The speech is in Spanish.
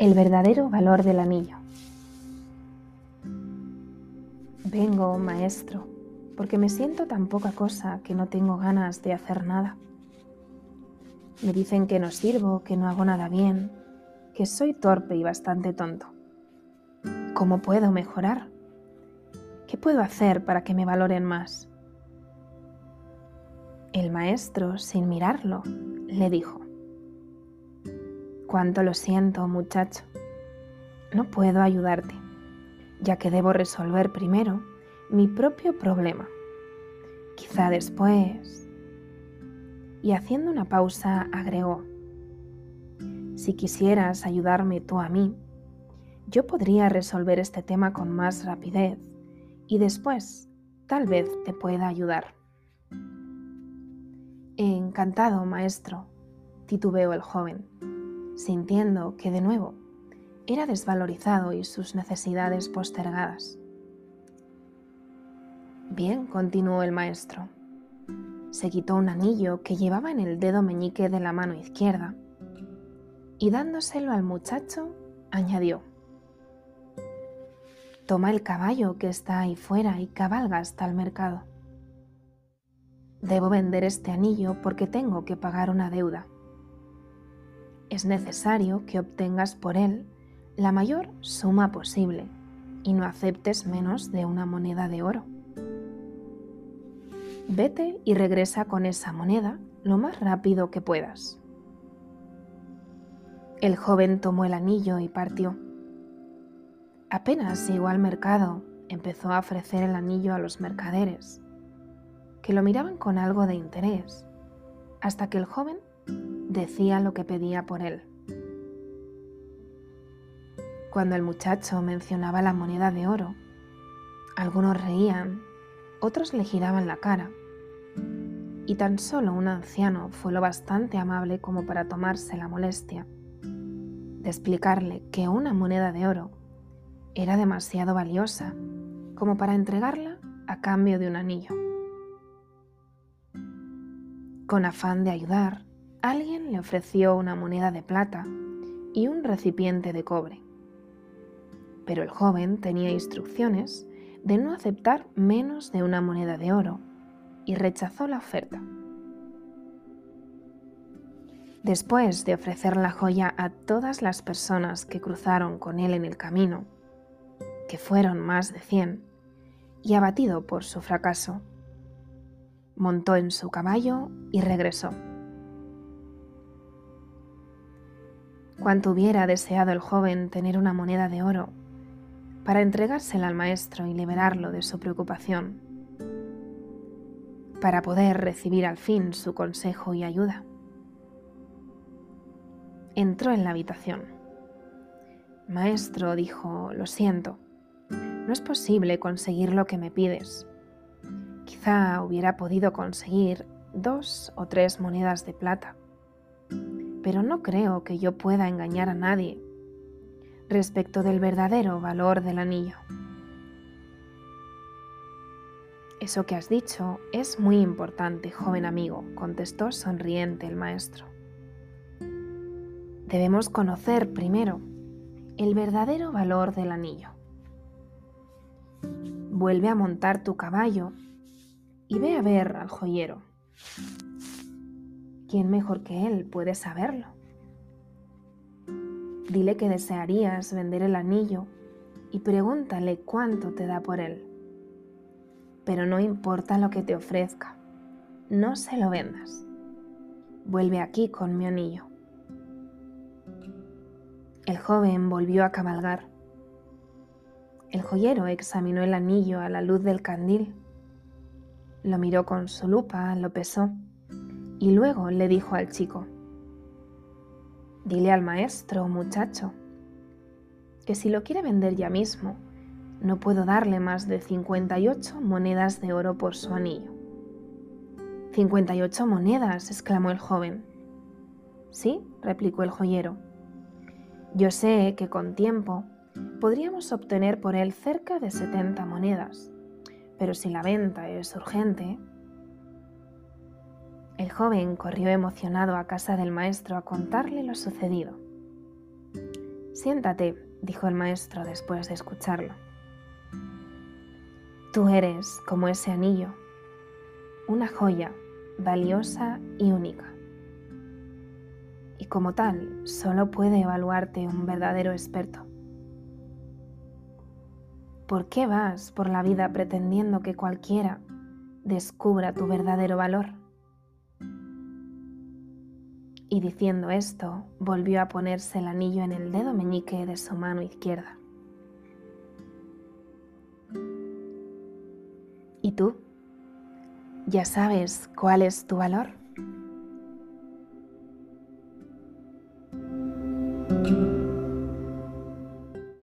El verdadero valor del anillo. Vengo, maestro, porque me siento tan poca cosa que no tengo ganas de hacer nada. Me dicen que no sirvo, que no hago nada bien, que soy torpe y bastante tonto. ¿Cómo puedo mejorar? ¿Qué puedo hacer para que me valoren más? El maestro, sin mirarlo, le dijo, Cuánto lo siento, muchacho. No puedo ayudarte, ya que debo resolver primero mi propio problema. Quizá después... Y haciendo una pausa, agregó, si quisieras ayudarme tú a mí, yo podría resolver este tema con más rapidez y después tal vez te pueda ayudar. Encantado, maestro, titubeó el joven sintiendo que de nuevo era desvalorizado y sus necesidades postergadas. Bien, continuó el maestro. Se quitó un anillo que llevaba en el dedo meñique de la mano izquierda y dándoselo al muchacho, añadió, Toma el caballo que está ahí fuera y cabalga hasta el mercado. Debo vender este anillo porque tengo que pagar una deuda es necesario que obtengas por él la mayor suma posible y no aceptes menos de una moneda de oro. Vete y regresa con esa moneda lo más rápido que puedas. El joven tomó el anillo y partió. Apenas llegó al mercado, empezó a ofrecer el anillo a los mercaderes, que lo miraban con algo de interés, hasta que el joven decía lo que pedía por él. Cuando el muchacho mencionaba la moneda de oro, algunos reían, otros le giraban la cara, y tan solo un anciano fue lo bastante amable como para tomarse la molestia de explicarle que una moneda de oro era demasiado valiosa como para entregarla a cambio de un anillo. Con afán de ayudar, alguien le ofreció una moneda de plata y un recipiente de cobre. Pero el joven tenía instrucciones de no aceptar menos de una moneda de oro y rechazó la oferta. Después de ofrecer la joya a todas las personas que cruzaron con él en el camino, que fueron más de cien, y abatido por su fracaso, montó en su caballo y regresó. Cuánto hubiera deseado el joven tener una moneda de oro para entregársela al maestro y liberarlo de su preocupación, para poder recibir al fin su consejo y ayuda. Entró en la habitación. Maestro, dijo, lo siento, no es posible conseguir lo que me pides. Quizá hubiera podido conseguir dos o tres monedas de plata pero no creo que yo pueda engañar a nadie respecto del verdadero valor del anillo. Eso que has dicho es muy importante, joven amigo, contestó sonriente el maestro. Debemos conocer primero el verdadero valor del anillo. Vuelve a montar tu caballo y ve a ver al joyero. ¿Quién mejor que él puede saberlo? Dile que desearías vender el anillo y pregúntale cuánto te da por él. Pero no importa lo que te ofrezca, no se lo vendas. Vuelve aquí con mi anillo. El joven volvió a cabalgar. El joyero examinó el anillo a la luz del candil. Lo miró con su lupa, lo pesó y luego le dijo al chico, Dile al maestro, muchacho, que si lo quiere vender ya mismo, no puedo darle más de 58 monedas de oro por su anillo. 58 monedas, exclamó el joven. Sí, replicó el joyero. Yo sé que con tiempo podríamos obtener por él cerca de 70 monedas, pero si la venta es urgente, el joven corrió emocionado a casa del maestro a contarle lo sucedido. Siéntate, dijo el maestro después de escucharlo. Tú eres como ese anillo, una joya valiosa y única. Y como tal, solo puede evaluarte un verdadero experto. ¿Por qué vas por la vida pretendiendo que cualquiera descubra tu verdadero valor? Y diciendo esto, volvió a ponerse el anillo en el dedo meñique de su mano izquierda. ¿Y tú? ¿Ya sabes cuál es tu valor?